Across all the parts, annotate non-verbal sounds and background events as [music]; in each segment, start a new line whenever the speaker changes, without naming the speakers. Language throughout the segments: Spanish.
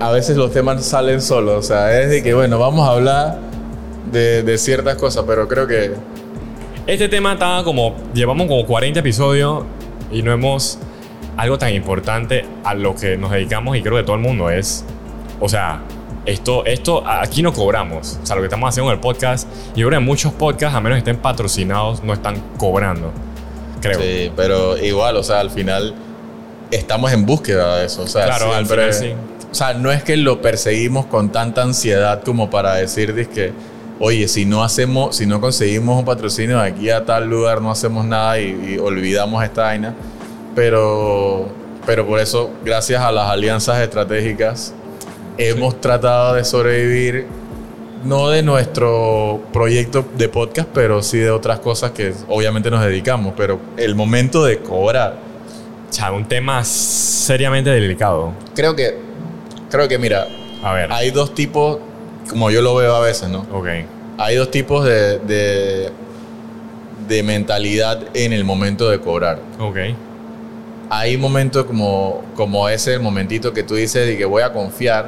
A veces los temas salen solos, o sea, es de que, bueno, vamos a hablar de, de ciertas cosas, pero creo que
Este tema estaba como. Llevamos como 40 episodios y no hemos. Algo tan importante a lo que nos dedicamos y creo que todo el mundo es. O sea, esto, esto aquí no cobramos. O sea, lo que estamos haciendo en el podcast. Y yo creo que muchos podcasts, a menos que estén patrocinados, no están cobrando. Creo.
Sí, pero igual, o sea, al final estamos en búsqueda de eso. O sea,
Claro, al
siempre-
final sí.
O sea, no es que lo perseguimos con tanta ansiedad como para decir que, oye, si no hacemos, si no conseguimos un patrocinio de aquí a tal lugar, no hacemos nada y, y olvidamos esta vaina. Pero, pero por eso, gracias a las alianzas estratégicas, hemos tratado de sobrevivir no de nuestro proyecto de podcast, pero sí de otras cosas que obviamente nos dedicamos. Pero el momento de cobrar,
O sea, un tema seriamente delicado.
creo que, creo que mira,
A ver.
hay dos tipos, como yo lo veo a veces, ¿no?
Ok.
Hay dos tipos de, de, de mentalidad en el momento de cobrar.
Ok.
Hay momentos como, como ese, el momentito que tú dices de que voy a confiar,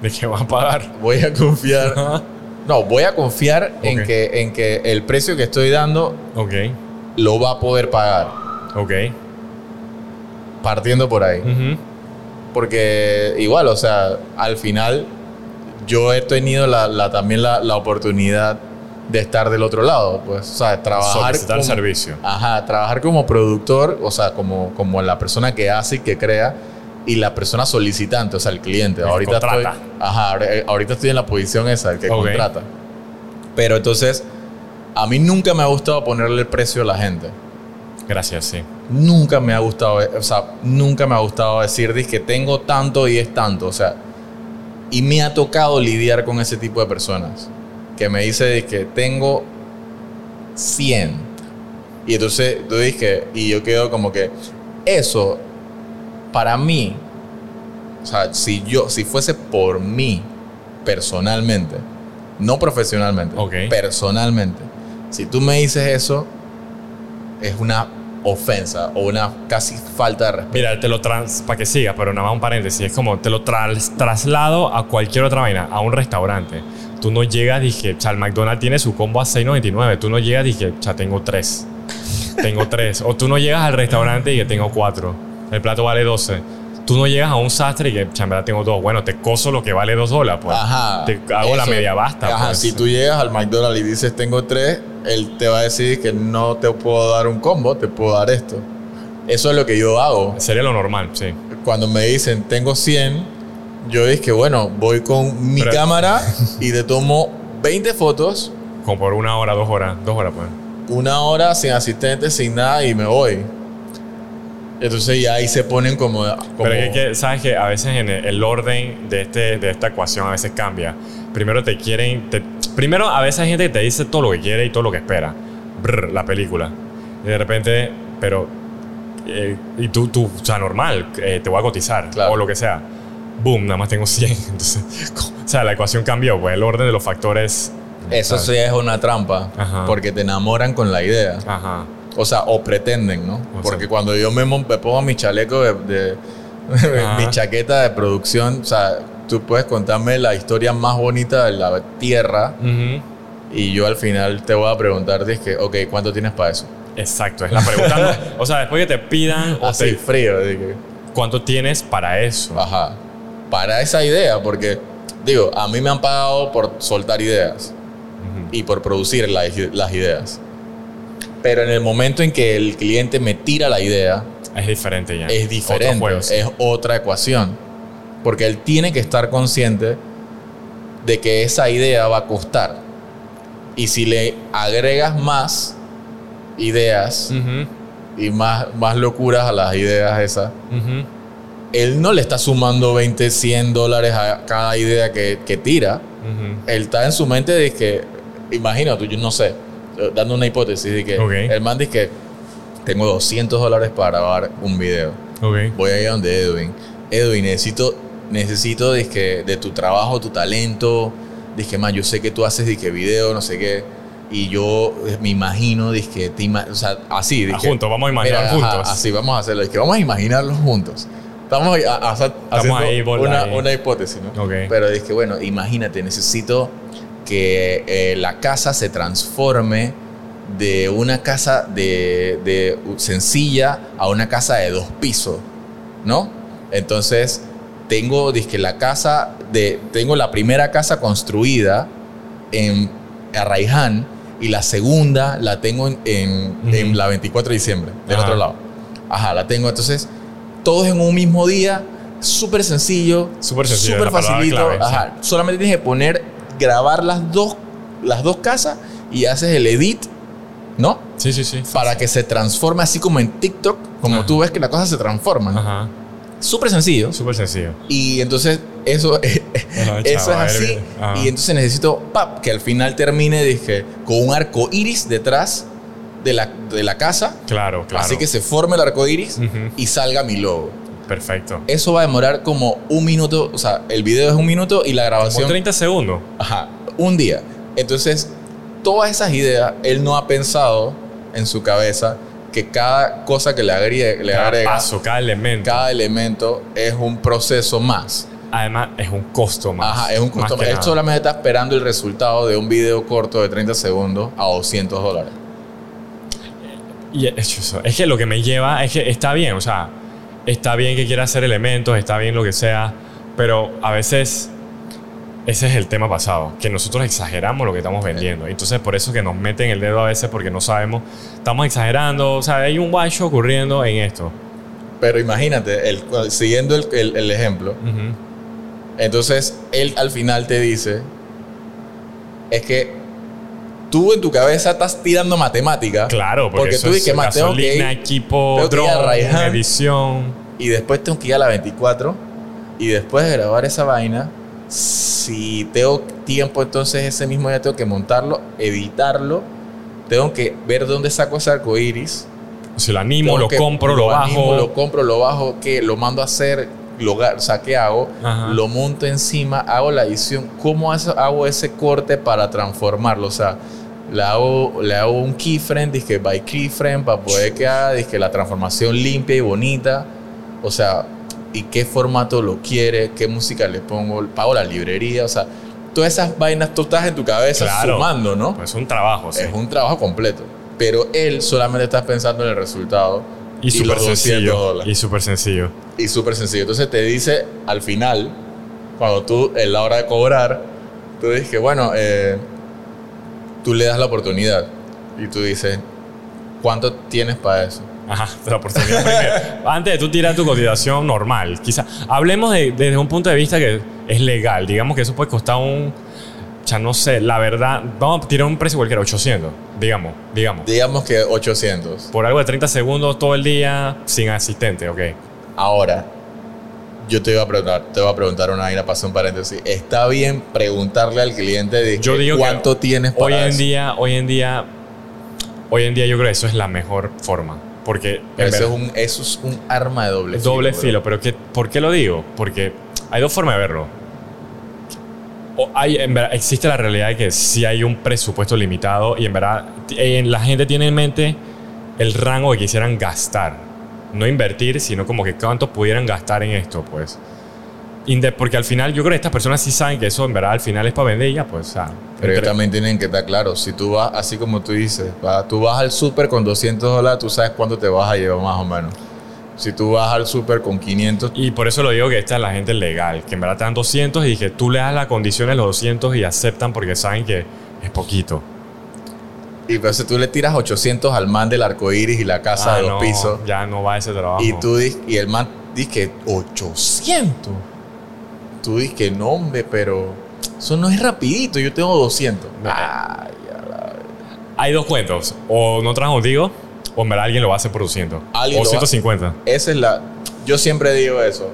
¿De qué va a pagar?
voy a confiar. [laughs] No, voy a confiar en, que, en que el precio que estoy dando
ok.
lo va a poder pagar,
Ok.
partiendo por ahí.
Ujú.
Porque igual, o sea, al final yo he tenido la, la- también la, la oportunidad de estar del otro lado, pues, o sea, trabajar
Solicitar
como,
servicio.
Ajá, trabajar como productor, o sea, como, como la persona que hace y que crea y la persona solicitante, o sea, el cliente.
El
ahorita estoy,
contrata.
ajá, ahora- eh, ahorita estoy en la posición esa, el que contrata. Pero entonces, a mí nunca me ha gustado ponerle el precio a la gente.
Gracias, sí.
Nunca me ha gustado, o sea, nunca me ha gustado decir que tengo tanto y es tanto, o sea, y me ha tocado lidiar con ese tipo de personas que me dice que tengo 100 y entonces tú dices y yo quedo como que eso para mí, o sea, si yo si fuese por mí personalmente, no profesionalmente, personalmente, si tú me dices eso es una ofensa o una casi falta de respeto.
Mira, te lo trans... Para que siga, pero nada más un paréntesis. Es como te lo tras- traslado a cualquier otra vaina, a un restaurante. Tú no llegas, dije, o sea, el McDonald's tiene su combo a 6.99. Tú no llegas, dije, o sea, tengo tres. Tengo tres. O tú no llegas al restaurante y que tengo cuatro. El plato vale 12. Tú no llegas a un sastre y que, verdad tengo dos. Bueno, te coso lo que vale dos dólares, pues.
Ajá.
Te hago la
Eso.
media basta.
Ajá,
pues.
si tú llegas al McDonald's y dices tengo tres, él te va a decir que no te puedo dar un combo, te puedo dar esto. Eso es lo que yo hago.
Sería lo normal, sí.
Cuando me dicen tengo 100, yo dije que bueno, voy con mi
Pero-
cámara [laughs] y te tomo 20 fotos,
Como por una hora, dos horas. Dos horas, pues.
una hora sin asistente, sin nada y me voy. Entonces ya ahí se ponen como... como-
Pero es que, sabes que a veces en el, el orden de, este, de esta ecuación a veces cambia. Primero te quieren. te- primero, a veces hay gente que te dice todo lo que quiere y todo lo que espera. Brr, la película. Y de repente, pero. eh, y tú, tú, o sea, normal, eh, te voy a cotizar
Claro.
o lo que sea. Boom, nada más tengo 100. [laughs] Entonces, o sea, la ecuación cambió, pues el orden de los factores.
Eso sí es una trampa,
Ajá.
porque te enamoran con la idea.
Ajá.
O sea, o pretenden, ¿no?
O
Porque
sea-
cuando yo me, me pongo mi chaleco de, [laughs] mi chaqueta de producción, o sea, tú puedes contarme la historia más bonita de la tierra y yo al final te voy a preguntar, que, ok, ¿cuánto tienes para eso?
Exacto, es la pregunta. no- [laughs] o sea, después que te pidan o
Así,
te-
frío. dije,
cuánto tienes para eso.
Ajá. Para esa idea, porque, digo, a mí me han pagado por soltar ideas y por producir la- las ideas. Pero en el momento en que el cliente me tira la idea,
Es diferente ya.
es diferente,
juego, sí.
es otra ecuación. Porque él tiene que estar consciente de que esa idea va a costar. Y si le agregas más ideas y más, más locuras a las ideas esas, él no le está sumando 20, 100 dólares a cada idea que, que tira. Él está en su mente de que, imagínate, yo no sé, dando una hipótesis, de que el man dice que tengo 200 dólares para grabar un video. Voy a ir a donde Edwin. Edwin, necesito, necesito dizque, de tu trabajo, tu talento. Dije, man, yo sé que tú haces dizque, video, no sé qué. Y yo eh, me imagino, dizque, te ima- o sea, así.
Ah,
dizque,
juntos, vamos a imaginar
mira, ajá,
juntos.
así, vamos a hacerlo. Dizque, vamos a imaginarlos juntos. Estamos, a- a- haciendo
ahí,
una,
ahí.
una hipótesis, ¿no?
Ok.
Pero dije, bueno, imagínate, necesito que eh, la casa se transforme de una casa de, de sencilla a una casa de dos pisos, ¿no? Entonces, tengo, dizque la casa de, tengo la primera casa construida en Arraiján y la segunda la tengo en, en- la 24 de diciembre, del
Ajá.
otro lado. Ajá, la tengo. Entonces, todos en un mismo día, súper sencillo,
Súper sencillo,
súper
la
facilito.
clave, sí.
Ajá, solamente tienes que poner, grabar las dos, las dos casas y haces el edit, ¿no?
Sí, sí, sí.
Para que se transforme así como en TikTok, como
Ajá.
tú ves que las cosas se transforman.
Ajá.
Súper sencillo.
Súper sencillo.
Y entonces eso, [laughs]
Ajá,
eso
chaval,
es así. Y entonces necesito pap, que al final termine dije, con un arco iris detrás de la, de la casa.
Claro, claro.
Así que se forme el arco iris y salga mi logo.
Perfecto.
Eso va a demorar como un minuto. O sea, el video es un minuto y la
Como
grabación.
30 segundos.
Ajá, un día. Entonces, todas esas ideas, él no ha pensado en su cabeza que cada cosa que le agrega, le
Cada
agrega
paso, cada elemento.
cada elemento es un proceso más.
Además, es un costo más.
Ajá, es un
más
costo. Él
nada.
solamente está esperando el resultado de un video corto de 30 segundos a 200 dólares.
Y es, eso, es que lo que me lleva es que está bien, o sea, está bien que quiera hacer elementos, está bien lo que sea, pero a veces ese es el tema pasado, que nosotros exageramos lo que estamos vendiendo. Entonces, por eso que nos meten el dedo a veces porque no sabemos, estamos exagerando, o sea, hay un shot ocurriendo en esto.
Pero imagínate, el- siguiendo el, el- el ejemplo, entonces él al final te dice, es que tú en tu cabeza estás tirando matemática
Claro, porque,
Porque
eso
tú
es
dices, "Ma, tengo que
gasolina, equipo, drone,
Raihan".
edición.
y después tengo que ir a la 24 y después de grabar esa vaina, si tengo tiempo entonces ese mismo día tengo que montarlo, editarlo, tengo que ver dónde saco ese arco iris.
Si lo animo,
tengo
lo
que-
compro, lo, bajo.
lo compro, lo bajo, que lo mando a hacer, lo, o sea, ¿qué hago?
Ajá.
Lo monto encima, hago la edición. ¿Cómo hago ese corte para transformarlo? O sea, le hago, le hago un keyframe, dizque by keyframe, para poder que haga dizque, la transformación limpia y bonita. O sea, ¿y qué formato lo quiere? ¿Qué música le pongo? Pago la librería. O sea, todas esas vainas tú estás en tu cabeza
Claro.
sumando, ¿no?
Pues es un trabajo, sí.
Es un trabajo completo. Pero él solamente está pensando en el resultado.
y súper
los 200
sencillo. Y súper sencillo.
Y súper sencillo. Entonces te dice al final, cuando tú, en la hora de cobrar, tú dices que, bueno, eh, tú le das la oportunidad. Y tú dices, ¿cuánto tienes para eso? [laughs]
Ajá, la oportunidad primero. Antes de tú tirar tu cotización normal, quizá. Hablemos de- desde un punto de vista que es legal. Digamos que eso puede costar un. Ya no sé, la verdad. Vamos a tirar un precio cualquiera, 800. Digamos, digamos.
Digamos que 800.
Por algo de 30 segundos todo el día sin asistente, ok.
Ahora, yo te iba a preguntar, te voy a preguntar una vaina, pasa un paréntesis. ¿Está bien preguntarle al cliente de
Yo digo que
cuánto tienes para
Hoy en
eso?
día, hoy en día. Hoy en día yo creo que eso es la mejor forma. Porque. en
Eso es, un, eso es un arma de doble filo.
doble filo. Pero ¿qué, ¿por qué lo digo? Porque hay dos formas de verlo. O hay, en verdad, existe la realidad de que sí hay un presupuesto limitado y en verdad la gente tiene en mente el rango que quisieran gastar. No invertir, sino como que cuánto pudieran gastar en esto, pues. Porque al final yo creo que estas personas sí saben que eso en verdad al final es para vender y ya, pues. o sea,
Pero ellos también tienen que estar claros. Si tú vas, así como tú dices, va- tú vas al súper con 200 dólares, tú sabes cuánto te vas a llevar más o menos. Si tú vas al súper con 500,
Y por eso lo digo que esta es la gente legal, que en verdad te dan 200 y que tú le das las condiciones los 200 y aceptan porque saben que es poquito.
y pues tú le tiras 800 al man del arco iris y la casa
Ah,
de dos
no,
pisos,
Ya no va ese trabajo.
y, tú, y el man dice que 800. Tú dices que no, hombre, pero eso no es rapidito, yo tengo 200.
No.
Ay, a la-
Hay dos cuentos. O no trabajo contigo, o en verdad alguien lo va a hacer por 200.
Alguien
o
lo va-
150.
Esa es la. Yo siempre digo eso.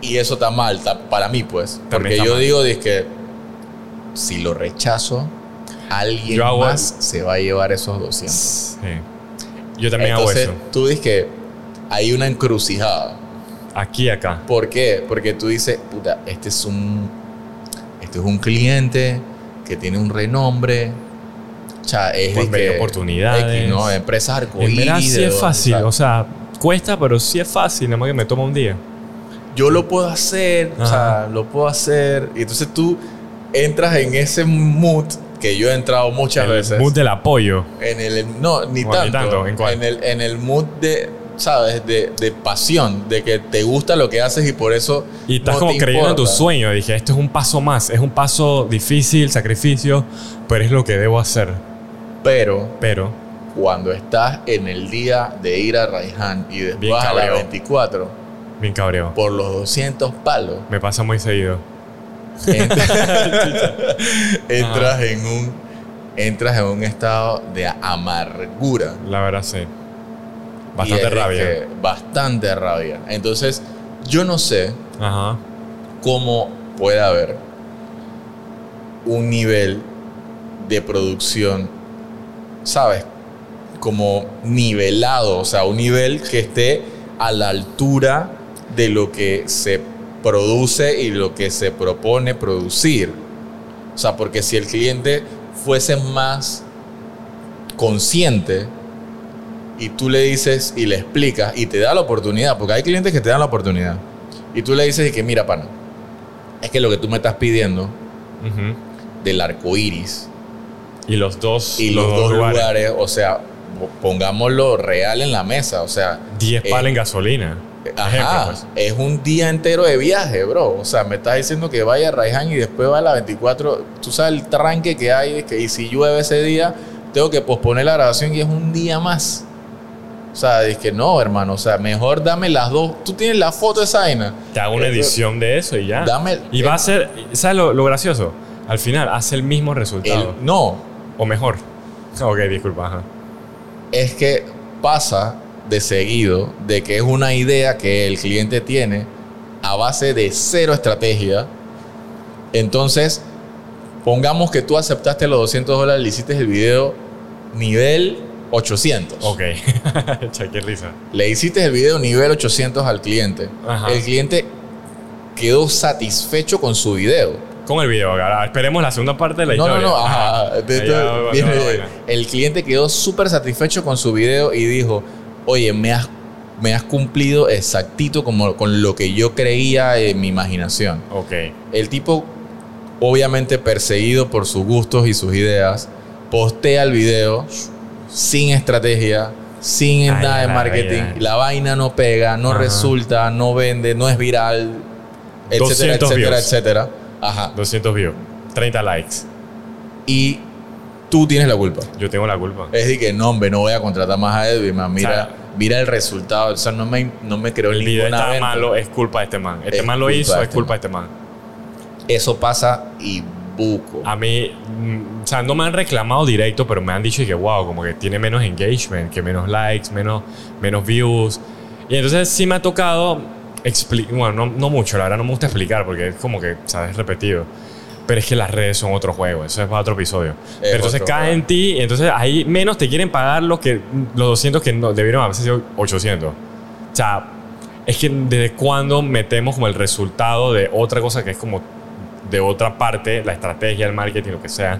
Y eso está mal, está- para mí, pues.
También
Porque yo
mal.
digo de que si lo rechazo, alguien
hago-
más se va a llevar esos 200.
Sí. Yo también
Entonces,
hago eso.
tú dices que hay una encrucijada.
Aquí acá.
¿Por qué? Porque tú dices, puta, este es un. Este es un cliente que tiene un renombre. O sea, es
Pues
de
ve
que-
oportunidades.
X, ¿no? Empresas arcoíris.
verdad sí es fácil.
o sea,
cuesta, pero sí es fácil. Nada más que me toma un día.
yo lo puedo hacer, o sea, lo puedo hacer. Y entonces tú entras en ese mood que yo he entrado muchas
el
veces.
mood del apoyo.
En el, no, ni tanto.
ni tanto, ¿en cuál?
En el, en el mood de, ¿sabes? De, de pasión, de que te gusta lo que haces y por eso.
Y estás
no
como creyendo en tu sueño. Dije, esto es un paso más. Es un paso difícil, sacrificio, pero es lo que debo hacer.
Pero
Pero,
cuando estás en el día de ir a Raihan y después a la
cabreo.
24
bien cabreo.
por los 200 palos,
Me pasa muy seguido. [laughs]
entras, entras en un entras en un estado de amargura.
La verdad, sí. Bastante rabia.
que- bastante rabia. Entonces, yo no sé
Ajá.
cómo puede haber un nivel de producción, ¿sabes? Como nivelado, o sea, un nivel que esté a la altura de lo que se produce y lo que se propone producir. O sea, porque si el cliente fuese más consciente y tú le dices y le explicas y te da la oportunidad, porque hay clientes que te dan la oportunidad, y tú le dices y que mira, pana, es que lo que tú me estás pidiendo del arco iris
Y los dos,
y los, dos lugares. o sea, po- pongámoslo real en la mesa, o sea,
10
eh,
palos en gasolina.
Ajá,
Ejemplo, pues.
es un día entero de viaje, bro. O sea, me estás diciendo que vaya a Raiján y después va a la 24. Tú sabes el tranque que hay, que, y si llueve ese día, tengo que posponer la grabación y es un día más. O sea, es que no, hermano. O sea, mejor dame las dos. Tú tienes la foto de esa vaina.
Te hago una
Eh,
edición de eso y ya.
Dame.
Y va a ser, ¿sabes lo, lo gracioso? Al final hace el mismo
el-
resultado.
no,
O mejor. Ok, disculpa. Ajá.
es que pasa de seguido de que es una idea que el cliente tiene a base de cero estrategia. Entonces, pongamos que tú aceptaste los 200 dólares, le hiciste el video nivel 800.
Ok. [laughs] Risa.
Le hiciste el video nivel 800 al cliente.
Ajá.
El cliente quedó satisfecho con su video.
Con el video, ahora esperemos la segunda parte de la
No, no,
historia.
no, ajá. De- viene-
la vaina.
el cliente quedó súper satisfecho con su video y dijo, oye, me has, me has cumplido exactito como con lo que yo creía en mi imaginación.
Ok.
El tipo, obviamente perseguido por sus gustos y sus ideas, postea el video sin estrategia, sin
Ay,
nada de marketing. La vaina no pega, no
Ajá.
resulta, no vende, no es viral, etcétera,
200
etcétera,
views.
etcétera. Ajá.
200 views. 30 likes.
Y tú tienes la culpa.
Yo tengo la culpa.
Es de que no, hombre, no voy a contratar más a Edwin, man. Mira,
O sea,
mira el resultado. O sea, no me, no me creó
El video
ninguna
está
venta.
malo, es culpa de este man. Este
Es
man lo hizo, es
este
culpa de este man.
Eso pasa y buco.
A mí, mm, o sea, no me han reclamado directo, pero me han dicho que, wow, como que tiene menos engagement, que menos likes, menos, menos views. Y entonces sí me ha tocado, expli- bueno, no, no mucho, la verdad no me gusta explicar porque es como que, sabes, repetido. Pero es que las redes son otro juego, eso es para otro episodio. Pero entonces cae
juego.
en ti, y entonces ahí menos te quieren pagar lo que, los 200 que no, debieron haber sido 800. O sea, es que desde cuándo metemos como el resultado de otra cosa que es como de otra parte, la estrategia, el marketing, lo que sea,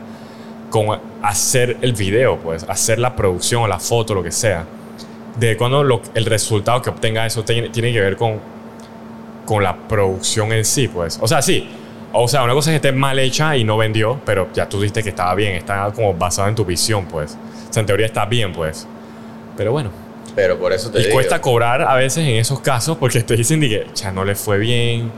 con hacer el video, pues, hacer la producción o la foto, lo que sea. De cuando lo- el resultado que obtenga eso tiene, tiene que ver con, con la producción en sí, pues. O sea, sí. O sea, una cosa es que esté mal hecha y no vendió, pero ya tú dijiste que estaba bien, está como basado en tu visión, pues. O sea, en teoría está bien, pues. Pero bueno.
Pero por eso te
Y
digo.
cuesta cobrar a veces en esos casos porque te dicen que, ya no le fue bien,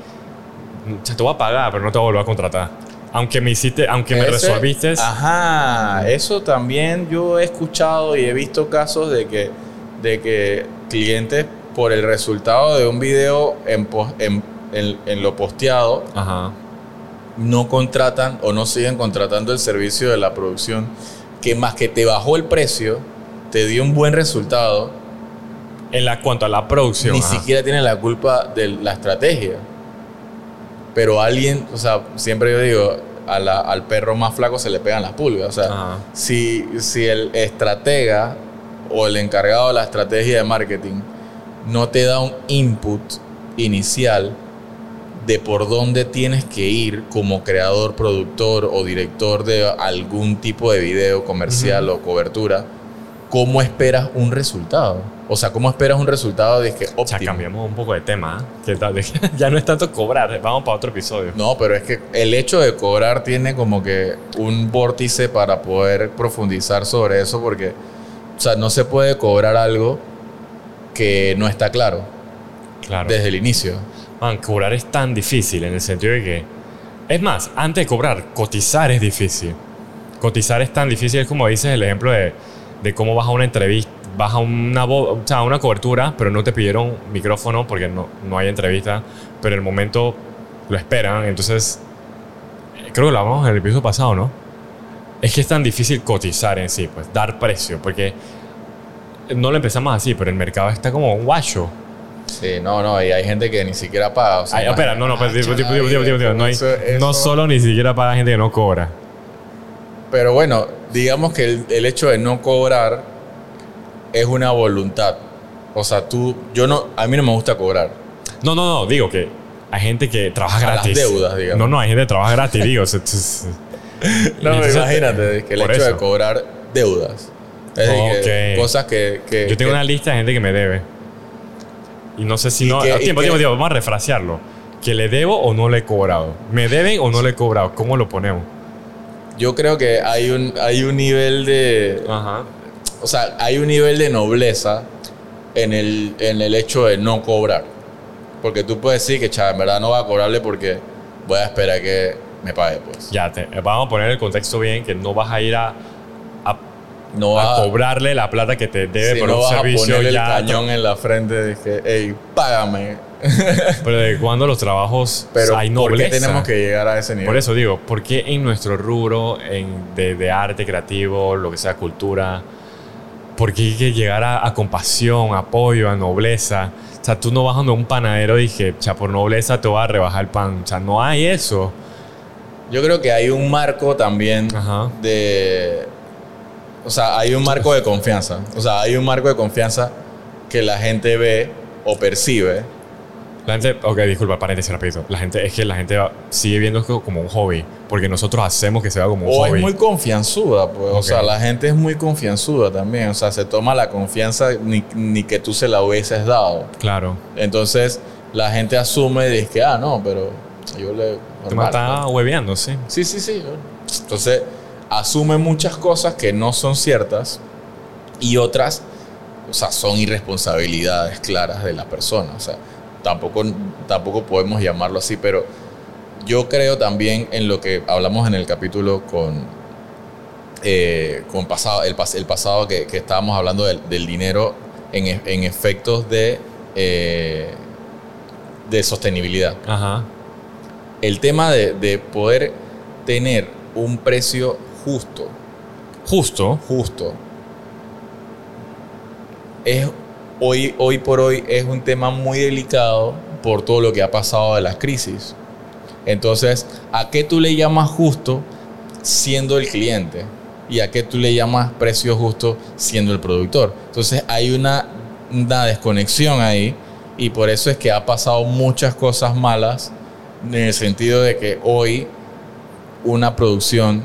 ya te voy a pagar, pero no te voy a volver a contratar. Aunque me hiciste, aunque me
Ese-
resolviste.
Ajá, eso también yo he escuchado y he visto casos de que, de que clientes por el resultado de un video en, pos- en- en- en lo posteado
Ajá.
no contratan o no siguen contratando el servicio de la producción que más que te bajó el precio, te dio un buen resultado,
En la cuanto a la producción.
ni
ajá.
siquiera tienen la culpa de la estrategia. Pero alguien, o sea, siempre yo digo, a la- al perro más flaco se le pegan las pulgas. O sea,
Ajá.
si, si el estratega o el encargado de la estrategia de marketing no te da un input inicial de por dónde tienes que ir como creador, productor o director de algún tipo de video comercial o cobertura, ¿cómo esperas un resultado? O sea, ¿cómo esperas un resultado de que
O sea, cambiamos un poco de tema. ¿eh? ¿Qué tal? [laughs] ya no es tanto cobrar. Vamos para otro episodio.
No, pero es que el hecho de cobrar tiene como que un vórtice para poder profundizar sobre eso porque, o sea, no se puede cobrar algo que no está claro
Claro.
desde el inicio.
Man, cobrar es tan difícil en el sentido de que. Es más, antes de cobrar, cotizar es difícil. Cotizar es tan difícil, es como dices el ejemplo de, de cómo vas a una entrevista, vas a una, vo- o sea, una cobertura, pero no te pidieron micrófono porque no, no hay entrevista, pero en el momento lo esperan. Entonces, eh, creo que lo hablamos en el episodio pasado, ¿no? Es que es tan difícil cotizar en sí, pues, dar precio, porque no lo empezamos así, pero el mercado está como un guacho.
Sí, no, no, y hay gente que ni siquiera paga. o sea,
Ay, espera, no, no solo ni siquiera paga gente que no cobra.
Pero bueno, digamos que el, el hecho de no cobrar es una voluntad. O sea, tú, yo no, a mí no me gusta cobrar.
No, no, no, digo que hay gente que trabaja
las
gratis.
deudas, digamos.
No, no, hay gente que trabaja gratis, digo. [laughs]
No,
Entonces,
imagínate, que el hecho de cobrar deudas. Es que cosas que, que-
Yo tengo
que-
una lista de gente que me debe. Y no sé si
¿Y
no. tiempo, tiempo, tiempo, vamos a refrasearlo. Que le debo o no le he cobrado. ¿Me deben o no le he cobrado? ¿Cómo lo ponemos?
Yo creo que hay un, hay un nivel de.
Ajá.
O sea, hay un nivel de nobleza en el, en el hecho de no cobrar. Porque tú puedes decir que, chaval, en verdad no voy a cobrarle porque voy a esperar que me pague, pues.
Ya, te, vamos a poner el contexto bien, que no vas a ir a, a,
No
a cobrarle la plata que te debe
sí,
por
no
un
vas a ponerle el
ya.
cañón en la frente de que, hey, págame. [laughs]
Pero de cuando los trabajos
Pero
hay
¿por qué
nobleza.
tenemos que llegar a ese nivel?
Por eso digo, ¿por qué en nuestro rubro en, de, de arte creativo, lo que sea cultura, por qué hay que llegar a, a compasión, apoyo, a nobleza? O sea, tú no vas donde un panadero y dije, cha, por nobleza te voy a rebajar el pan. O sea, no hay eso.
Yo creo que hay un marco también
Ajá.
de... O sea, hay un marco de confianza. O sea, hay un marco de confianza que la gente ve o percibe.
La gente, ok, disculpa, paréntesis rapidito. La gente, es que la gente va- sigue viendo esto como un hobby, porque nosotros hacemos que sea como un
O
hobby.
es muy confianzuda, pues. O sea, la gente es muy confianzuda también. O sea, se toma la confianza ni, ni que tú se la hubieses dado.
Claro.
Entonces, la gente asume de que, ah, no, pero yo le...
Te
normal,
está hueveando, sí.
Sí, sí, sí. Entonces, asume muchas cosas que no son ciertas y otras, o sea, son irresponsabilidades claras de la persona. O sea, tampoco, tampoco podemos llamarlo así, pero yo creo también en lo que hablamos en el capítulo con, eh, con pasado, el, el pasado que, que estábamos hablando del, del dinero en, e- en efectos de, eh, de sostenibilidad
Ajá.
el tema de, de poder tener un precio justo,
Justo.
justo, es hoy, hoy por hoy es un tema muy delicado por todo lo que ha pasado de las crisis. Entonces, ¿a qué tú le llamas justo siendo el cliente? ¿Y a qué tú le llamas precio justo siendo el productor? Entonces, hay una, una desconexión ahí y por eso es que ha pasado muchas cosas malas en el sentido de que hoy una producción,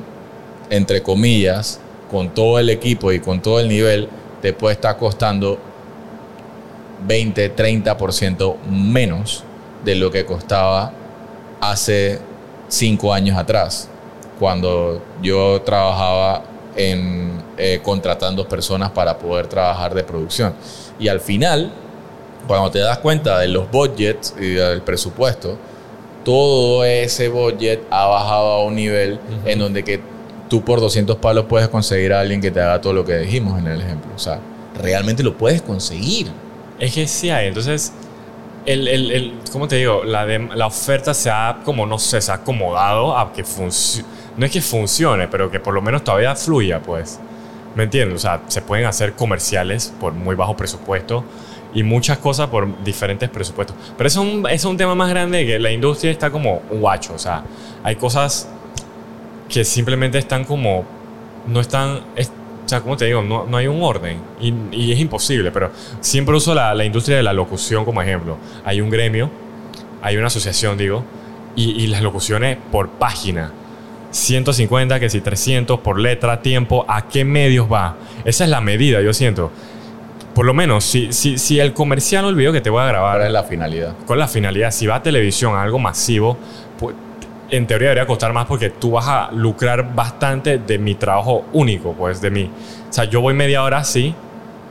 entre comillas, con todo el equipo y con todo el nivel, te puede estar costando 20, 30% menos de lo que costaba hace cinco años atrás, cuando yo trabajaba en eh, contratando personas para poder trabajar de producción. Y al final, cuando te das cuenta de los budgets y del presupuesto, todo ese budget ha bajado a un nivel en donde que tú por 200 palos puedes conseguir a alguien que te haga todo lo que dijimos en el ejemplo. O sea, realmente lo puedes conseguir.
Es que sí hay. Entonces, el, el, el- ¿cómo te digo? La, de- la oferta se ha, como no sé, se ha acomodado a que funcione. No es que funcione, pero que por lo menos todavía fluya, pues. ¿Me entiendes? O sea, se pueden hacer comerciales por muy bajo presupuesto y muchas cosas por diferentes presupuestos. Pero eso es un, tema más grande que la industria está como guacho. O sea, hay cosas que simplemente están como. No están. es- o sea, como te digo, no, no hay un orden y, y es imposible, pero siempre uso la, la industria de la locución como ejemplo. Hay un gremio, hay una asociación, digo, y, y las locuciones por página 150, que si 300 por letra, tiempo, ¿a qué medios va? Esa es la medida, yo siento. Por lo menos, si, si, si el comercial o el video que te voy a grabar,
¿Cuál es la finalidad?
con la finalidad, si va a televisión, a algo masivo, en teoría debería costar más porque tú vas a lucrar bastante de mi trabajo único, pues de mí. O sea, yo voy media hora, sí,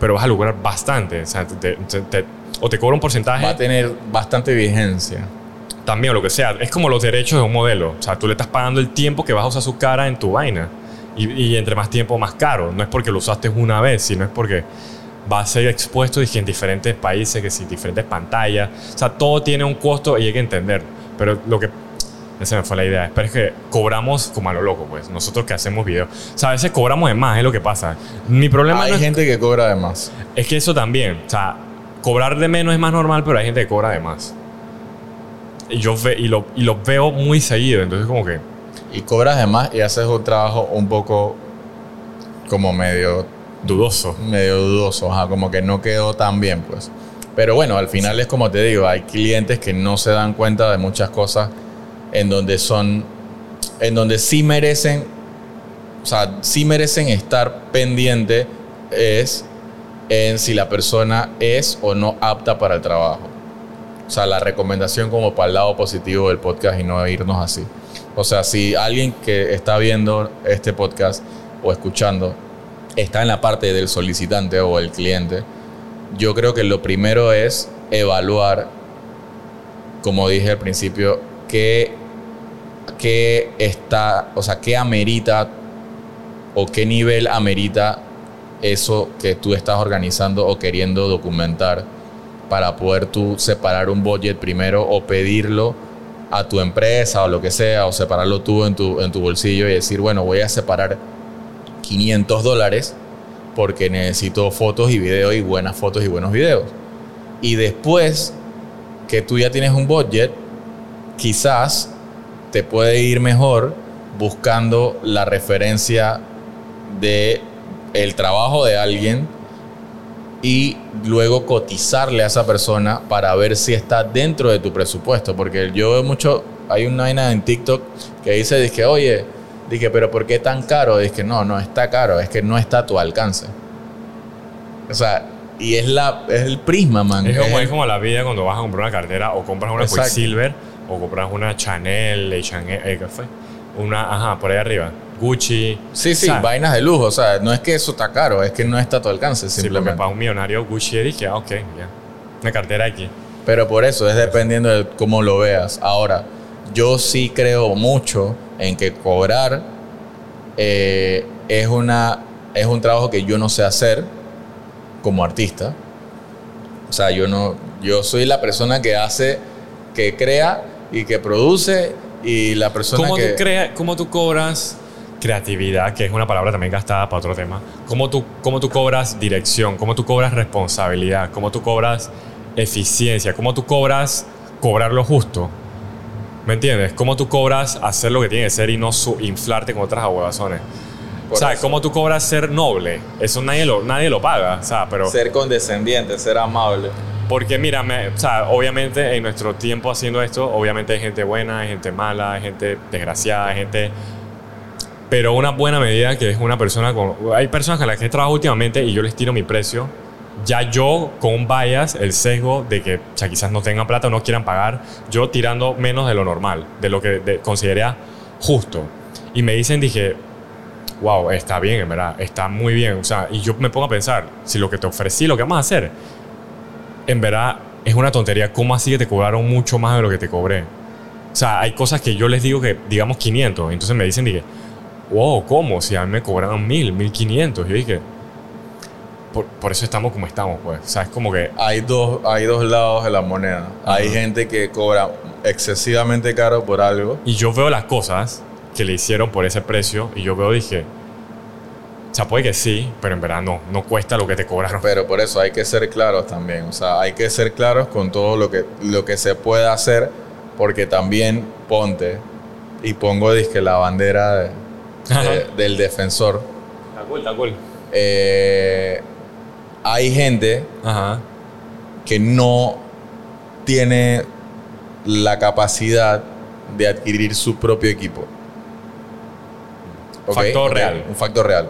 pero vas a lucrar bastante. O sea, te- te- te- o te cobro un porcentaje
Va a tener bastante vigencia.
también o lo que sea. Es como los derechos de un modelo. O sea, tú le estás pagando el tiempo que vas a usar su cara en tu vaina. Y, y entre más tiempo, más caro. No es porque lo usaste una vez, sino es porque va a ser expuesto en diferentes países, que si diferentes pantallas. O sea, todo tiene un costo y hay que entender. Pero lo que... Esa me fue la idea. Pero es que cobramos como a lo loco, pues. Nosotros que hacemos videos. O sea, a veces cobramos de más, es lo que pasa. Mi problema
Hay
no es,
gente que cobra de más.
es que eso también. O sea, cobrar de menos es más normal, pero hay gente que cobra de más. Y yo ve, y lo, y lo veo muy seguido. Entonces, como que...
Y cobras de más y haces un trabajo un poco como medio,
Dudoso.
medio dudoso. Ajá, como que no quedó tan bien, pues. Pero bueno, al final es como te digo, hay clientes que no se dan cuenta de muchas cosas en donde son, en donde sí merecen, o sea, sí merecen estar pendiente es en si la persona es o no apta para el trabajo. O sea, la recomendación como para el lado positivo del podcast y no irnos así. O sea, si alguien que está viendo este podcast o escuchando está en la parte del solicitante o el cliente, yo creo que lo primero es evaluar, como dije al principio, qué, qué está, o sea, qué amerita o qué nivel amerita eso que tú estás organizando o queriendo documentar para poder tú separar un budget primero o pedirlo a tu empresa o lo que sea, o separarlo tú en tu, en tu bolsillo y decir, bueno, voy a separar 500 dólares porque necesito fotos y videos y buenas fotos y buenos videos. Y después que tú ya tienes un budget, quizás te puede ir mejor buscando la referencia de el trabajo de alguien y luego cotizarle a esa persona para ver si está dentro de tu presupuesto. Porque yo veo mucho, hay una vaina en TikTok que dice, dije, oye, dije, pero ¿por qué tan caro? Dije, no, no está caro, es que no está a tu alcance. O sea, y es, la, es el prisma, man.
Es como,
Es-
como la vida cuando vas a comprar una cartera o compras una. Quicksilver o compras una Chanel, H&M, eh, ¿qué fue? Una, ajá, por ahí arriba. Gucci.
Sí, sí, vainas de lujo. O sea, no es que eso está caro, es que no está a tu alcance,
Sí, porque
simplemente.
para un millonario Gucci dije, ah, ok, ya. Una cartera aquí.
Pero por eso es dependiendo de cómo lo veas. Ahora, yo sí creo mucho en que cobrar eh, es, una, es un trabajo que yo no sé hacer como artista. O sea, yo no, yo soy la persona que hace, que crea y que produce y la persona
¿Cómo,
que...
tú crea, ¿Cómo tú cobras creatividad, que es una palabra también gastada para otro tema? ¿Cómo tú, ¿Cómo tú cobras dirección? ¿Cómo tú cobras responsabilidad? ¿Cómo tú cobras eficiencia? ¿Cómo tú cobras cobrar lo justo? ¿Me entiendes? ¿Cómo tú cobras hacer lo que tiene que ser y no su- inflarte con otras ahuevazones?
Por
O sea. ¿cómo tú cobras ser noble? Eso nadie lo, nadie lo paga, o sea, pero...
Ser condescendiente, ser amable.
Porque mira, me- o sea, obviamente en nuestro tiempo haciendo esto, obviamente hay gente buena, hay gente mala, hay gente desgraciada, hay gente... Pero una buena medida que es una persona con... Hay personas con las que he trabajado últimamente y yo les tiro mi precio. Ya yo con bias, el sesgo de que o sea, quizás no tengan plata o no quieran pagar, yo tirando menos de lo normal, de lo que de- consideraría justo. Y me dicen, dije, wow, está bien, en verdad, está muy bien. O sea, y yo me pongo a pensar, si lo que te ofrecí, lo que vamos a hacer, en verdad es una tontería. ¿Cómo así que te cobraron mucho más de lo que te cobré? O sea, hay cosas que yo les digo que, digamos, 500. Entonces me dicen, dije, wow, ¿cómo? Si a mí me cobraron 1000, 1500. Yo dije, por, por eso estamos como estamos, pues. O sea, es como que,
hay dos, hay dos lados de la moneda. Hay gente que cobra excesivamente caro por algo.
y yo veo las cosas que le hicieron por ese precio y yo veo, dije, o sea, puede que sí, pero en verdad no, no cuesta lo que te cobraron.
Pero por eso hay que ser claros también. O sea, hay que ser claros con todo lo que, lo que se puede hacer. Porque también ponte y pongo disque la bandera de-
Ajá.
de- del defensor.
Está cool, está cool.
Eh, hay gente
Ajá.
que no tiene la capacidad de adquirir su propio equipo. Ok,
Factor real.
Un factor real.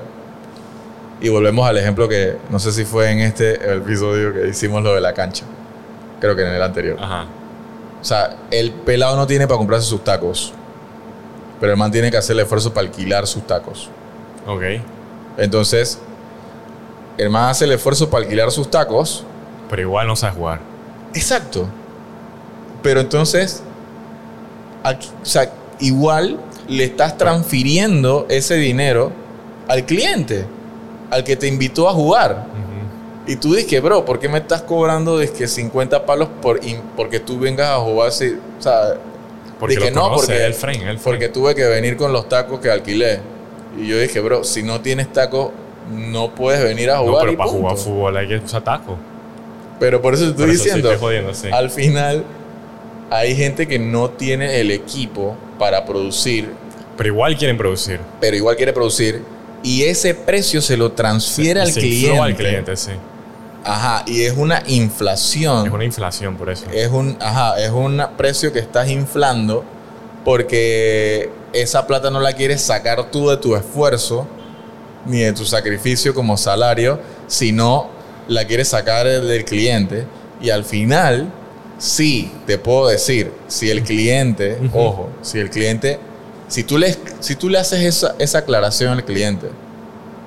Y volvemos al ejemplo que no sé si fue en este episodio que hicimos lo de la cancha. Creo que en el anterior.
Ajá.
O sea, el pelado no tiene para comprarse sus tacos. Pero el man tiene que hacer el esfuerzo para alquilar sus tacos.
Ok.
Entonces, el man hace el esfuerzo para alquilar sus tacos.
Pero igual no sabes jugar.
Exacto. Pero entonces, aquí- o sea, igual le estás transfiriendo ese dinero al cliente, al que te invitó a jugar. Y tú dices, bro, ¿por qué me estás cobrando que 50 palos por porque tú vengas a jugar? Si, o sea,
Porque
dije, no,
conoce,
porque,
el frame, el frame.
porque tuve que venir con los tacos que alquilé. Y yo dije, bro, si no tienes tacos, no puedes venir a
No,
jugar.
pero
y
para
punto.
jugar fútbol hay que usar taco.
Pero por eso te estoy
Por eso sí
diciendo,
estoy jodiendo, sí.
al final hay gente que no tiene el equipo para producir,
Pero igual quieren producir.
pero igual quiere producir. Y ese precio se lo transfiere al
Se
cliente.
al cliente, sí.
Ajá, y es una inflación.
Es una inflación por eso.
es un, ajá, es un precio que estás inflando porque esa plata no la quieres sacar tú de tu esfuerzo ni de tu sacrificio como salario, sino la quieres sacar del cliente y al final sí te puedo decir, si el cliente, ojo, si el cliente si tú le si tú le haces esa, esa aclaración al cliente,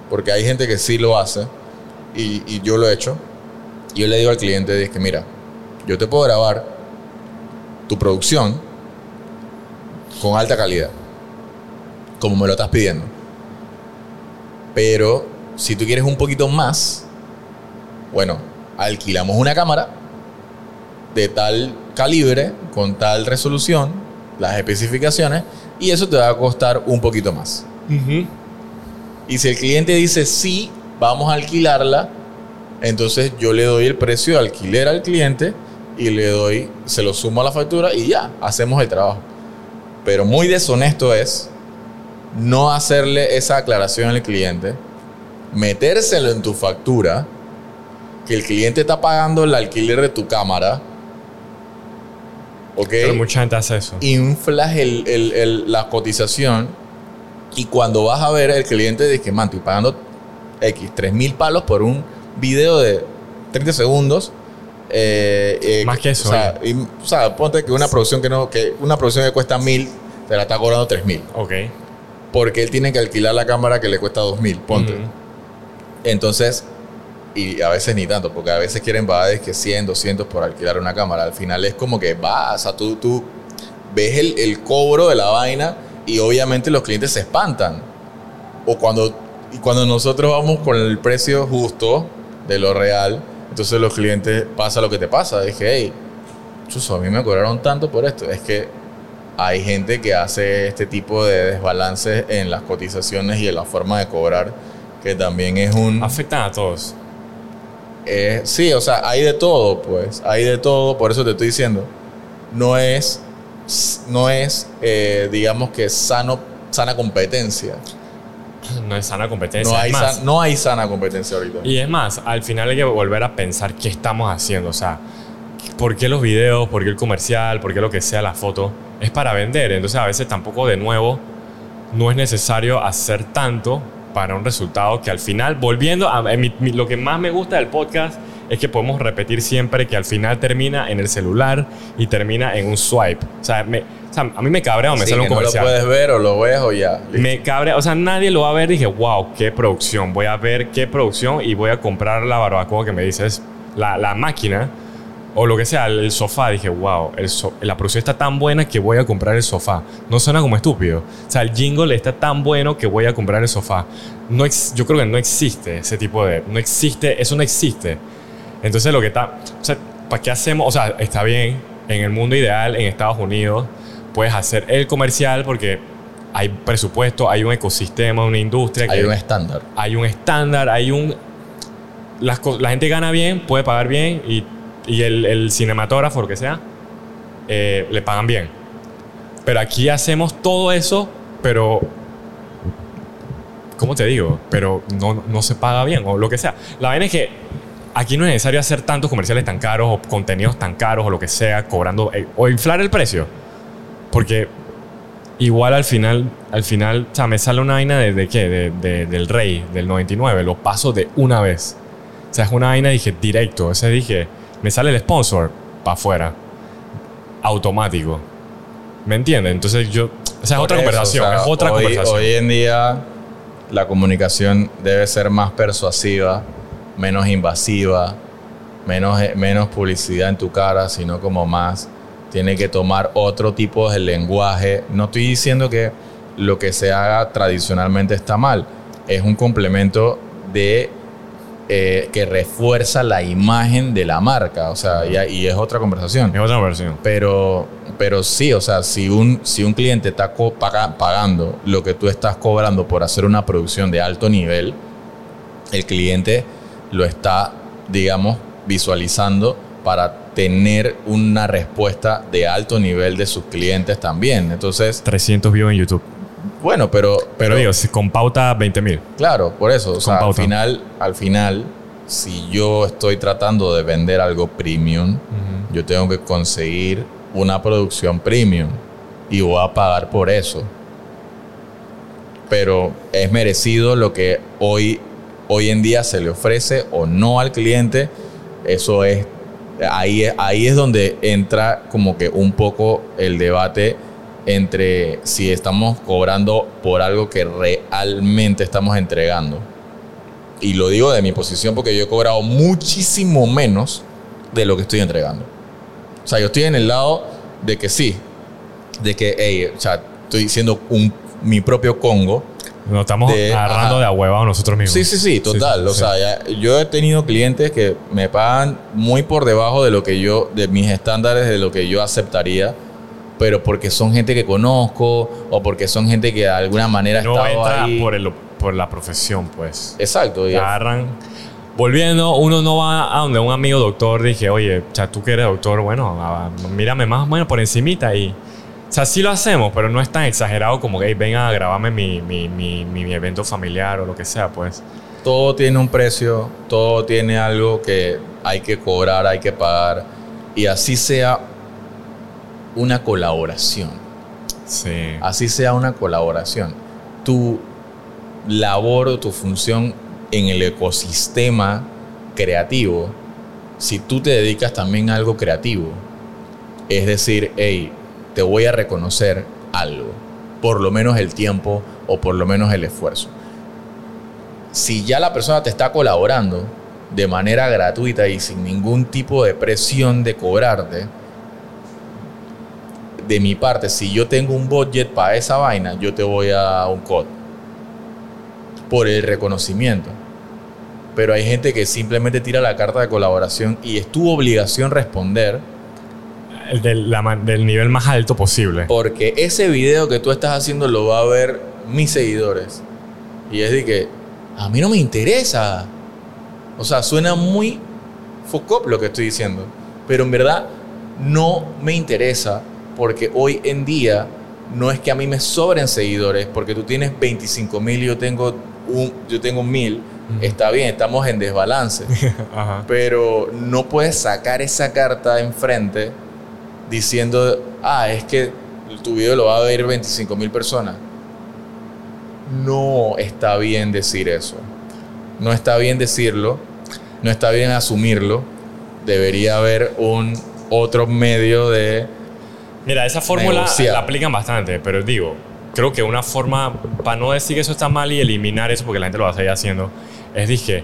porque hay gente que sí lo hace y, yo lo he hecho, yo le digo al cliente, es que mira, yo te puedo grabar tu producción con alta calidad, como me lo estás pidiendo. Pero si tú quieres un poquito más, bueno, alquilamos una cámara de tal calibre, con tal resolución, las especificaciones, y eso te va a costar un poquito más. Y si el cliente dice sí, vamos a alquilarla, entonces yo le doy el precio de alquiler al cliente y le doy, se lo sumo a la factura y ya, hacemos el trabajo. Pero muy deshonesto es no hacerle esa aclaración al cliente, metérselo en tu factura, que el cliente está pagando el alquiler de tu cámara, ¿ok?
Pero mucha gente hace eso.
inflas el- el- el- la cotización y cuando vas a ver el cliente dice, man, estoy pagando X, 3 mil palos por un video de 30 segundos. eh, eh,
Más que eso,
O sea, y- o sea, ponte que una producción que no, que una producción que cuesta mil, te la está cobrando 3 mil.
Ok.
Porque él tiene que alquilar la cámara que le cuesta 2 mil, ponte.
Ujú.
Entonces, y a veces ni tanto, porque a veces quieren pagar que 100, 200 por alquilar una cámara. Al final es como que va, o sea, tú, tú ves el, el cobro de la vaina y obviamente los clientes se espantan. O cuando, y cuando nosotros vamos con el precio justo de lo real, entonces los clientes pasa lo que te pasa. Dije, hey, chuzo, a mí me cobraron tanto por esto. Es que hay gente que hace este tipo de desbalances en las cotizaciones y en la forma de cobrar, que también es un...
Afectan a todos.
Eh, sí, o sea, hay de todo, pues. Hay de todo, por eso te estoy diciendo. No es, no es eh, digamos que sano, sana competencia.
No es sana competencia.
No hay,
más,
san- no hay sana competencia ahorita.
Y es más, al final hay que volver a pensar qué estamos haciendo. O sea, ¿por qué los videos? ¿Por qué el comercial? ¿Por qué lo que sea la foto? Es para vender. Entonces a veces tampoco de nuevo no es necesario hacer tanto para un resultado que al final, volviendo a a mi- mi- lo que más me gusta del podcast es que podemos repetir siempre que al final termina en el celular y termina en un swipe. O sea, me- o sea, a mí me cabrea o me
Sí,
sale un
que no lo
comercial.
puedes ver o lo ves o ya. listo.
Me cabrea, o sea, nadie lo va a ver. Dije, wow, qué producción. Voy a ver qué producción y voy a comprar la barbacoa que me dices, la, la máquina o lo que sea, el, sofá. Dije, wow, el so- la producción está tan buena que voy a comprar el sofá. No suena como estúpido. O sea, el jingle está tan bueno que voy a comprar el sofá. No ex- yo creo que no existe ese tipo de. No existe, eso no existe. Entonces, lo que está. O sea, ¿para qué hacemos? O sea, está bien. En el mundo ideal, en Estados Unidos, puedes hacer el comercial porque hay presupuesto, hay un ecosistema, una industria.
Hay
que
un estándar.
hay un estándar, hay un... Las, la gente gana bien, puede pagar bien y, y el, el cinematógrafo, lo que sea, eh, le pagan bien. Pero aquí hacemos todo eso, pero... ¿Cómo te digo? Pero no, no se paga bien o lo que sea. La vaina es que aquí no es necesario hacer tantos comerciales tan caros o contenidos tan caros o lo que sea, cobrando... eh, o inflar el precio. Porque igual al final, al final, o sea, me sale una vaina de, de qué, de, de- del Rey, del 99, lo paso de una vez. O sea, es una vaina, dije, directo. O sea, dije, me sale el sponsor, para afuera. Automático. ¿Me entiendes? Entonces yo, o sea, es otra
eso,
conversación,
o sea,
es otra
hoy,
conversación.
Hoy en día la comunicación debe ser más persuasiva, menos invasiva, menos, menos publicidad en tu cara, sino como más tiene que tomar otro tipo de lenguaje. No estoy diciendo que lo que se haga tradicionalmente está mal, es un complemento de eh, que refuerza la imagen de la marca, o sea, y, y es otra conversación.
Es otra conversación.
Pero, pero sí, o sea, si un, si un cliente está paga- pagando lo que tú estás cobrando por hacer una producción de alto nivel, el cliente lo está, digamos, visualizando para tener una respuesta de alto nivel de sus clientes también. Entonces,
300 views en YouTube.
Bueno, pero,
Pero digo, si con pauta 20 mil.
Claro, por eso. O sea, al
pauta.
final, al final, si yo estoy tratando de vender algo premium, yo tengo que conseguir una producción premium y voy a pagar por eso. Pero es merecido lo que hoy, hoy en día se le ofrece o no al cliente. Eso es ahí, es- ahí es donde entra como que un poco el debate entre si estamos cobrando por algo que realmente estamos entregando. Y lo digo de mi posición porque yo he cobrado muchísimo menos de lo que estoy entregando. O sea, yo estoy en el lado de que sí, de que, hey, o sea, estoy siendo un, mi propio Congo.
Nos estamos
De-
agarrando
ajá.
de a nosotros mismos.
Sí, sí, sí, total.
sí,
o
sí.
sea, ya- yo he tenido clientes que me pagan muy por debajo de lo que yo, de mis estándares, de lo que yo aceptaría, pero porque son gente que conozco o porque son gente que de alguna manera ha
no
estado
entra
ahí.
por, el, por la profesión, pues.
Exacto. y-
agarran. Volviendo, uno no va a donde un amigo doctor dije, oye, o sea, tú que eres doctor, bueno, a- mírame más o menos por encimita y... O sea, sí lo hacemos, pero no es tan exagerado como que "Hey, venga a grabarme mi, mi, mi, mi evento familiar o lo que sea, pues.
todo tiene un precio, todo tiene algo que hay que cobrar, hay que pagar. Y así sea una colaboración.
Sí.
Así sea una colaboración. Tu labor o tu función en el ecosistema creativo, si tú te dedicas también a algo creativo, es decir, hey, te voy a reconocer algo, por lo menos el tiempo o por lo menos el esfuerzo. Si ya la persona te está colaborando de manera gratuita y sin ningún tipo de presión de cobrarte, de mi parte, si yo tengo un budget para esa vaina, yo te voy a un code por el reconocimiento. Pero hay gente que simplemente tira la carta de colaboración y es tu obligación responder
El del, la del nivel más alto posible.
porque ese video que tú estás haciendo lo va a ver mis seguidores. Y es de que a mí no me interesa. O sea, suena muy focop lo que estoy diciendo. Pero en verdad no me interesa porque hoy en día no es que a mí me sobren seguidores porque tú tienes 25 mil y yo tengo un, yo tengo mil. Está bien, estamos en desbalance. [laughs]
Ajá.
pero no puedes sacar esa carta enfrente diciendo, ah, es que tu video lo va a ver 25 mil personas. No está bien decir eso. No está bien decirlo. No está bien asumirlo. Debería haber un otro medio de...
Mira, esa fórmula
Negociar.
la aplican bastante, pero digo, creo que una forma, para no decir que eso está mal y eliminar eso, porque la gente lo va a seguir haciendo, es dije,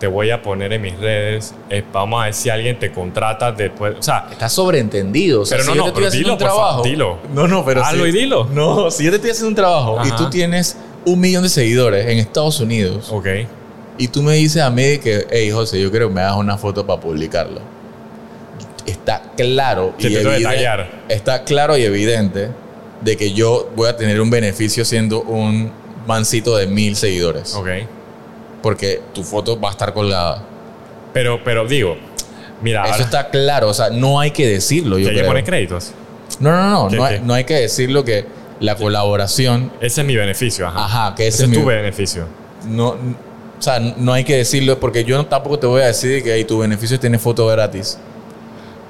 te voy a poner en mis redes, eh, vamos a ver si alguien te contrata después, o sea,
Está sobreentendido. O sea,
Pero no,
si yo
no,
te estoy haciendo
dilo,
un trabajo...
dilo.
No, no, pero
Hazlo
si-
y dilo.
No, si yo te estoy haciendo un trabajo y
Ajá.
tú tienes un millón de seguidores en Estados Unidos...
ok,
Y tú me dices a mí que, hey, José, yo quiero que me hagas una foto para publicarlo. Está claro y evidente, está claro y evidente de que yo voy a tener un beneficio siendo un mancito de mil seguidores.
ok.
Porque tu foto va a estar colgada.
Pero, pero digo, mira,
Eso
ahora,
está claro. O sea, no hay que decirlo, yo
que
creo.
poner créditos.
No, no, no.
¿Qué,
No hay, no hay que decirlo que la colaboración...
Ese es mi beneficio, ajá.
Ajá, que
ese
ese
es
es
tu
mi-
beneficio.
No, o sea, no hay que decirlo porque yo tampoco te voy a decir que hey, tu beneficio tiene foto gratis.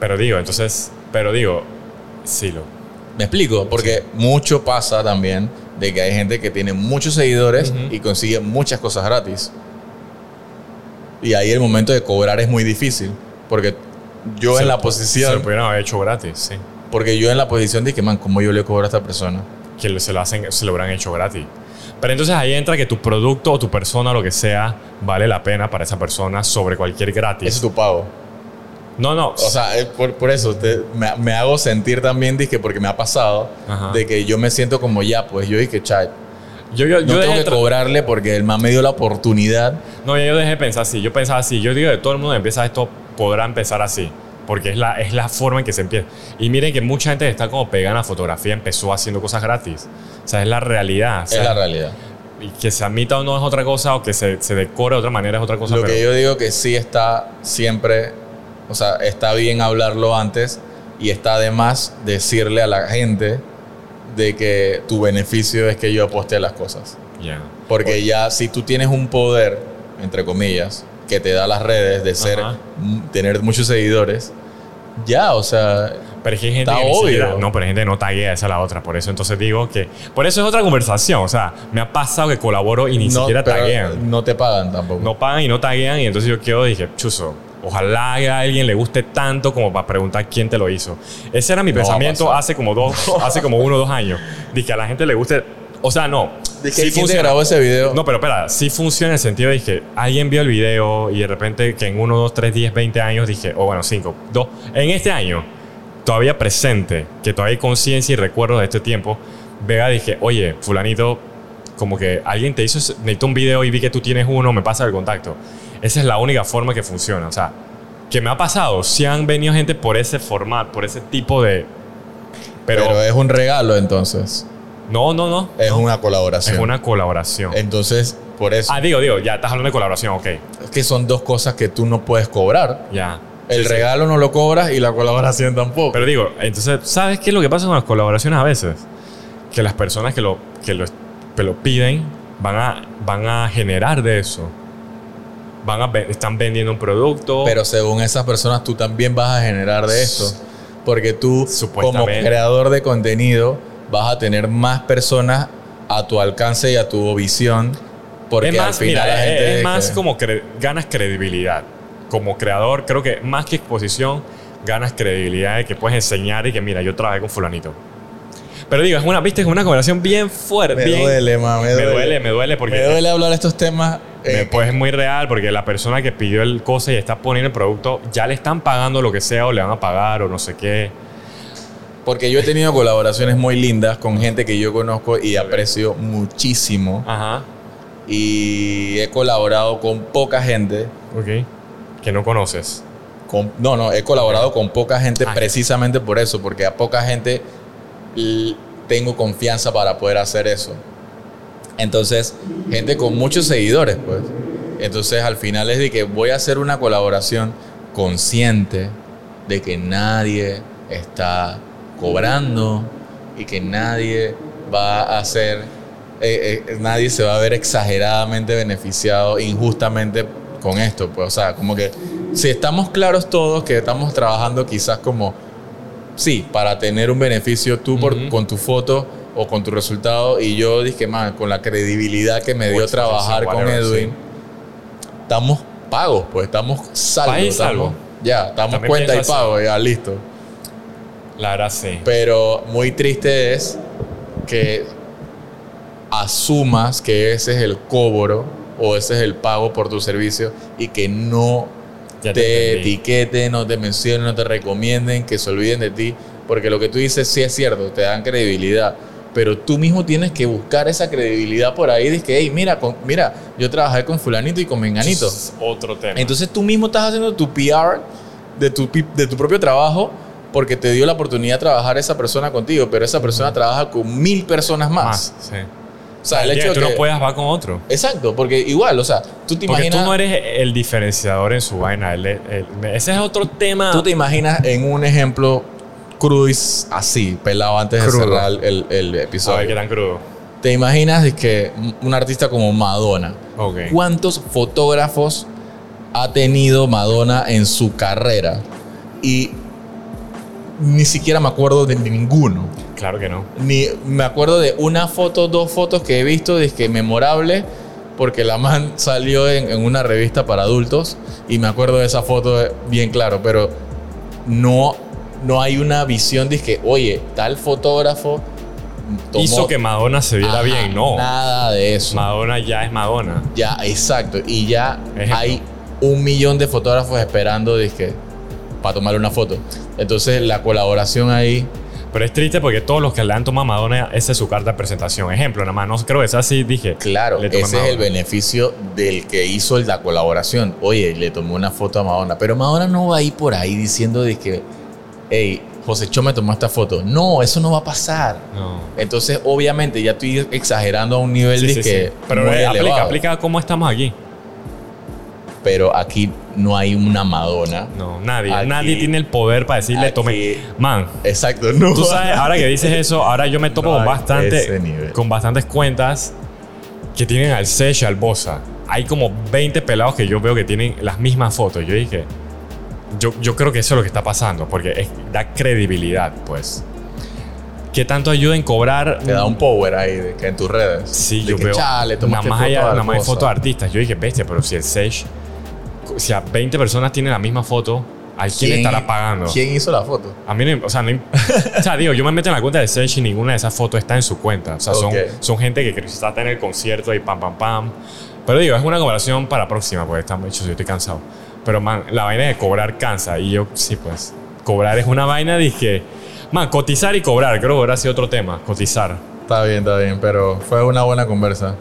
Pero digo, entonces, pero digo, sí, lo.
¿Me explico? Porque mucho pasa también de que hay gente que tiene muchos seguidores y consigue muchas cosas gratis. Y ahí el momento de cobrar es muy difícil. Porque yo
Se
en la
lo- Se
posición.
lo pudieron haber hecho gratis, sí.
Porque yo en la posición que, man, ¿cómo yo le cobro a esta persona?
Que se lo, hacen, se lo hubieran hecho gratis. Pero entonces ahí entra que tu producto o tu persona lo que sea vale la pena para esa persona sobre cualquier gratis.
Ese es tu pago.
No, no.
O sea, es por, por eso te- me, me hago sentir también, dije, porque me ha pasado,
Ajá.
de que yo me siento como ya, pues yo dije, chat,
yo, yo,
no
yo
tengo que cobrarle porque el man me dio la oportunidad.
No, yo dejé de pensar así. Yo pensaba así. Yo digo que todo el mundo que empieza esto podrá empezar así. Porque es la, es la forma en que se empieza. Y miren que mucha gente que está como pegada en la fotografía empezó haciendo cosas gratis. O sea, es la realidad. O sea,
es la realidad.
Y que se admita o no es otra cosa, o que se, se decore de otra manera es otra cosa.
Lo
pero-
que yo digo que sí está siempre, o sea, está bien hablarlo antes y está además decirle a la gente de que tu beneficio es que yo aposte las cosas.
Ya.
Porque ya si tú tienes un poder, entre comillas, que te da las redes de ser,
Ajá.
tener muchos seguidores, ya, o sea,
Pero es que hay gente
Está
que
obvio.
siquiera- no, pero hay gente que no taguea, esa es la otra. Por eso entonces digo que... Por eso es otra conversación. O sea, me ha pasado que colaboro y ni
no,
siquiera taguean.
no te pagan tampoco.
No pagan y no taguean y entonces yo quedo dije, chuzo, ojalá a alguien le guste tanto como para preguntar quién te lo hizo. Ese era mi
No
pensamiento hace como dos, [laughs] hace como uno o dos años. Dije que a la gente le guste, o sea, no.
¿De
sí
que ¿Quién te
funciona.
grabó ese video?
No, pero espera, sí funciona en el sentido de que alguien vio el video y de repente que en uno, dos, tres, diez, veinte años dije, o bueno, cinco, dos, en este año, todavía presente, que todavía hay conciencia y recuerdo de este tiempo, vea, dije, oye, fulanito, como que alguien te hizo, necesito un video y vi que tú tienes uno, me pasa el contacto. Esa es la única forma que funciona. O sea, que me ha pasado, si han venido gente por ese formato, por ese tipo de... Pero,
pero, es un regalo entonces.
no, no, no.
Es
no.
una colaboración.
Es una colaboración.
Entonces, por eso.
Ah, digo, digo, ya estás hablando de colaboración, ok.
Es que son dos cosas que tú no puedes cobrar.
Ya.
El
Sí, sí.
regalo no lo cobras y la colaboración tampoco.
Pero digo, entonces, ¿sabes qué es lo que pasa con las colaboraciones a veces? Que las personas que lo, que lo, que lo piden van a, van a generar de eso. Van a, están vendiendo un producto.
Pero según esas personas, tú también vas a generar de esto. Porque tú, como creador de contenido, vas a tener más personas a tu alcance y a tu visión. Porque
es más,
al final
mira,
la
es-
gente.
es, más
que-
como cre- ganas credibilidad. Como creador, creo que más que exposición, ganas credibilidad de que puedes enseñar y que, mira, yo trabajé con fulanito. Pero digo, es una, viste, es una conversación bien fuerte.
Me
bien-
duele, ma, me
Me
duele.
duele, me duele porque
Me duele hablar de estos temas. Eh,
pues es muy real porque la persona que pidió el cosa y está poniendo el producto ya le están pagando lo que sea o le van a pagar o no sé qué.
Porque yo he tenido colaboraciones muy lindas con gente que yo conozco y aprecio muchísimo.
Ajá.
Y he colaborado con poca gente.
Ok. Que no conoces.
Con- no, no, he colaborado con poca gente
Ah.
precisamente por eso, porque a poca gente tengo confianza para poder hacer eso. Entonces, gente con muchos seguidores, pues. Entonces, al final es de que voy a hacer una colaboración consciente de que nadie está cobrando y que nadie va a hacer, eh, eh, nadie se va a ver exageradamente beneficiado injustamente con esto. Pues, o sea, como que si estamos claros todos que estamos trabajando quizás como, sí, para tener un beneficio tú por, con tu foto o con tu resultado y yo dije, man, con la credibilidad que me dio
Pues,
trabajar con Edwin,
sí.
estamos pagos, pues estamos salvos.
País salvo.
estamos- Ya, estamos
También
cuenta y pago, ya listo.
La verdad sí.
Pero muy triste es que asumas que ese es el cobro o ese es el pago por tu servicio y que no
Ya
te,
te
etiqueten, no te mencionen, no te recomienden, que se olviden de ti. Porque lo que tú dices sí es cierto, te dan credibilidad. Pero tú mismo tienes que buscar esa credibilidad por ahí. Dices que, hey, mira, con- mira, yo trabajé con fulanito y con menganito.
Es otro tema.
Entonces tú mismo estás haciendo tu PR de tu, de tu propio trabajo porque te dio la oportunidad de trabajar esa persona contigo, pero esa persona trabaja con mil personas más.
más. Sí.
O sea, el hecho de
tú
que...
no puedes va con otro.
Exacto, porque igual, o sea, tú te
Porque
imaginas...
tú no eres el diferenciador en su vaina. el- el- ese es otro tema.
Tú te imaginas en un ejemplo cruis así, pelado antes de
Crudo.
cerrar el, el
A ver qué
episodio.
tan crudo.
Te imaginas de que un artista como Madonna,
Ok.
¿cuántos fotógrafos ha tenido Madonna en su carrera? Y ni siquiera me acuerdo de ninguno.
Claro que no.
Ni me acuerdo de una foto, dos fotos que he visto, que memorable, porque la man salió en, en una revista para adultos y me acuerdo de esa foto bien claro, pero no, no hay una visión de que, oye, tal fotógrafo tomó-
Hizo que Madonna se viera
Ajá,
bien, no.
Nada de eso.
Madonna ya es Madonna.
Ya, exacto. Y ya
Ejemplo.
hay un millón de fotógrafos esperando dizque, para tomar una foto. Entonces la colaboración ahí,
Pero es triste porque todos los que le han tomado a Madonna, esa es su carta de presentación. Ejemplo, nada más, no creo que sea así, dije.
claro, ese es el beneficio del que hizo la colaboración. Oye, le tomó una foto a Madonna, pero Madonna no va a ir por ahí diciendo que, hey, José Cho me tomó esta foto. No, eso no va a pasar.
No.
Entonces, obviamente, ya estoy exagerando a un nivel
Sí,
de
sí,
que
sí. Pero
muy
eh, aplica, aplica cómo estamos aquí.
Pero aquí no hay una Madonna.
No, nadie.
Aquí-
nadie tiene el poder para decirle,
aquí-
tome. Man,
Exacto, no.
tú sabes, ahora que dices eso, ahora yo me topo
No
con bastante. Con bastantes cuentas que tienen al Sech al Bosa. Hay como 20 pelados que yo veo que tienen las mismas fotos. Yo dije. Yo, yo creo que eso es lo que está pasando, porque es- da credibilidad, pues. ¿Qué tanto ayuda en cobrar?
Te da un power ahí de que en tus redes.
Sí,
De
yo
que,
veo.
Chale,
nada más, hay, nada más fotos de artistas. Yo dije, bestia, pero si el Sech. Si a 20 personas tienen la misma foto, ¿a quién, estará pagando?
¿Quién hizo la foto?
A mí, no- o sea, no, [laughs] o sea, digo, yo me meto en la cuenta de Sech y ninguna de esas fotos está en su cuenta. O sea, son,
Ok.
son gente que quizás está en el concierto y pam, pam, pam. Pero digo, es una conversación para próxima, porque estamos hechos, yo estoy cansado. Pero, man, la vaina de cobrar cansa. Y yo, sí, pues, cobrar es una vaina, dije, man, cotizar y cobrar, creo que ahora sido otro tema, cotizar.
Está bien, está bien, pero fue una buena conversa.